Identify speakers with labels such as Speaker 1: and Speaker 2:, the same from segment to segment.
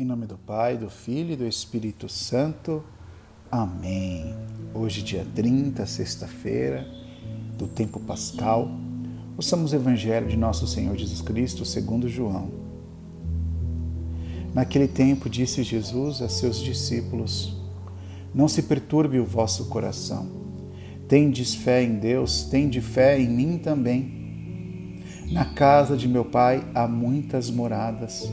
Speaker 1: Em nome do Pai, do Filho e do Espírito Santo. Amém. Hoje, dia 30, sexta-feira, do tempo pascal, ouçamos o Evangelho de nosso Senhor Jesus Cristo, segundo João. Naquele tempo, disse Jesus a seus discípulos: Não se perturbe o vosso coração. Tendes fé em Deus, tende fé em mim também. Na casa de meu pai há muitas moradas.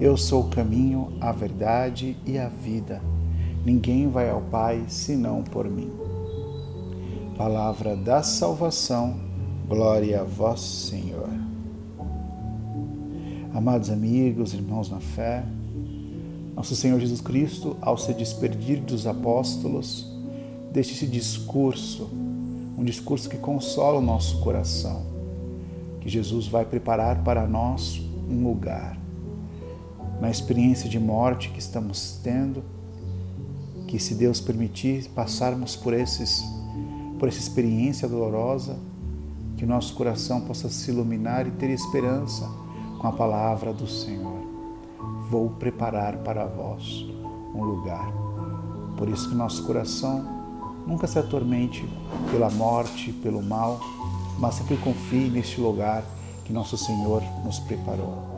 Speaker 1: Eu sou o caminho, a verdade e a vida. Ninguém vai ao Pai senão por mim. Palavra da salvação, glória a vós, Senhor. Amados amigos, irmãos na fé, nosso Senhor Jesus Cristo, ao se despedir dos apóstolos, deixa esse discurso um discurso que consola o nosso coração, que Jesus vai preparar para nós um lugar. Na experiência de morte que estamos tendo, que se Deus permitir passarmos por esses por essa experiência dolorosa, que nosso coração possa se iluminar e ter esperança com a palavra do Senhor. Vou preparar para vós um lugar. Por isso que nosso coração Nunca se atormente pela morte, pelo mal, mas sempre confie neste lugar que nosso Senhor nos preparou.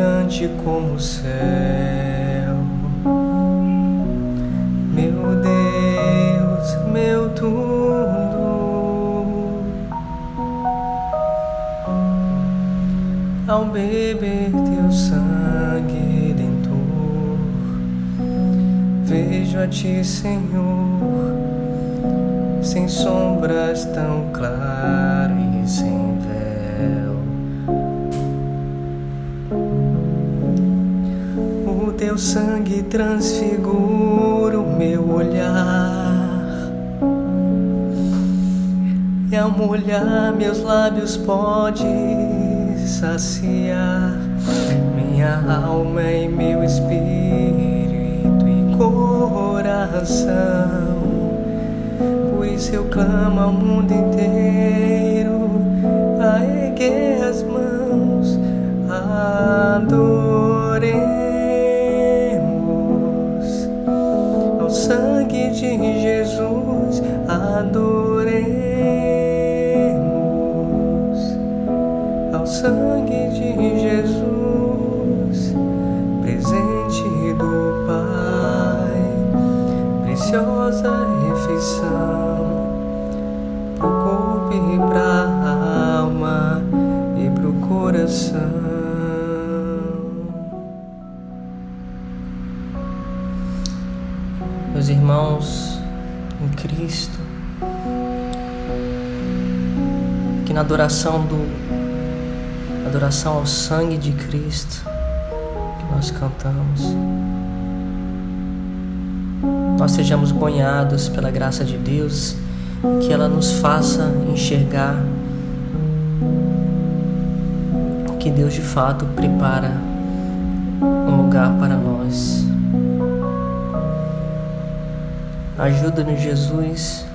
Speaker 2: Brilhante como o céu. Meu Deus, meu tudo. Ao beber teu sangue redentor, vejo a ti, Senhor sem sombras tão claras e sem véu. Teu sangue transfigura o meu olhar. E ao molhar meus lábios pode saciar minha alma e meu espírito e coração pois eu clamo ao mundo inteiro a erguer as mãos, adoremos preciosa refeição para a alma e para o coração. Meus irmãos em Cristo, que na adoração do adoração ao sangue de Cristo que nós cantamos, nós sejamos banhados pela graça de Deus que ela nos faça enxergar que Deus de fato prepara um lugar para nós. Ajuda-nos, Jesus,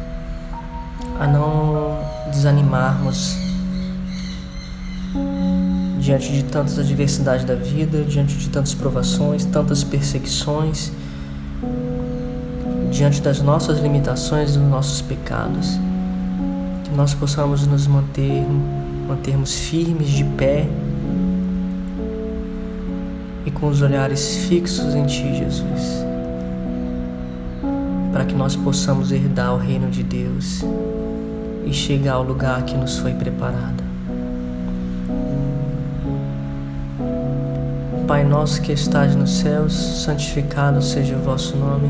Speaker 2: a não desanimarmos diante de tantas adversidades da vida, diante de tantas provações, tantas perseguições diante das nossas limitações e dos nossos pecados. Que nós possamos nos manter, mantermos firmes de pé e com os olhares fixos em Ti, Jesus, para que nós possamos herdar o reino de Deus e chegar ao lugar que nos foi preparado. Pai nosso que estás nos céus, santificado seja o vosso nome.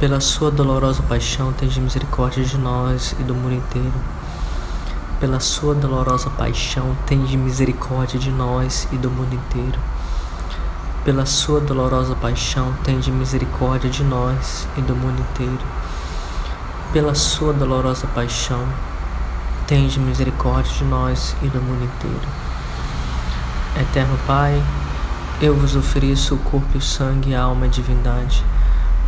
Speaker 2: Pela sua dolorosa paixão, tende misericórdia de nós e do mundo inteiro. Pela sua dolorosa paixão, tende misericórdia de nós e do mundo inteiro. Pela sua dolorosa paixão, tende misericórdia de nós e do mundo inteiro. Pela sua dolorosa paixão, tende misericórdia de nós e do mundo inteiro Eterno Pai, eu vos ofereço o corpo e o sangue, a alma e a divindade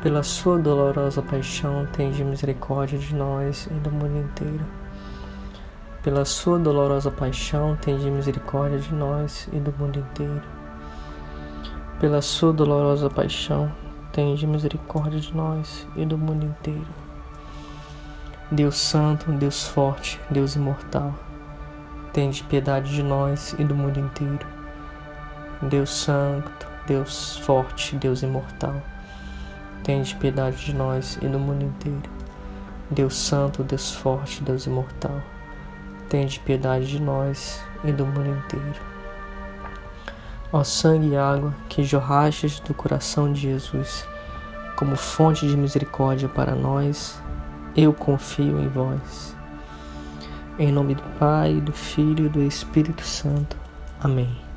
Speaker 2: Pela sua dolorosa paixão, tende misericórdia de nós e do mundo inteiro. Pela sua dolorosa paixão, tende misericórdia de nós e do mundo inteiro. Pela sua dolorosa paixão, tende misericórdia de nós e do mundo inteiro. Deus Santo, Deus Forte, Deus Imortal, tende piedade de nós e do mundo inteiro. Deus Santo, Deus Forte, Deus Imortal, tende piedade de nós e do mundo inteiro. Deus Santo, Deus Forte, Deus Imortal, tende piedade de nós e do mundo inteiro. Ó sangue e água que jorrastes do coração de Jesus, como fonte de misericórdia para nós, eu confio em vós. Em nome do Pai, do Filho e do Espírito Santo. Amém.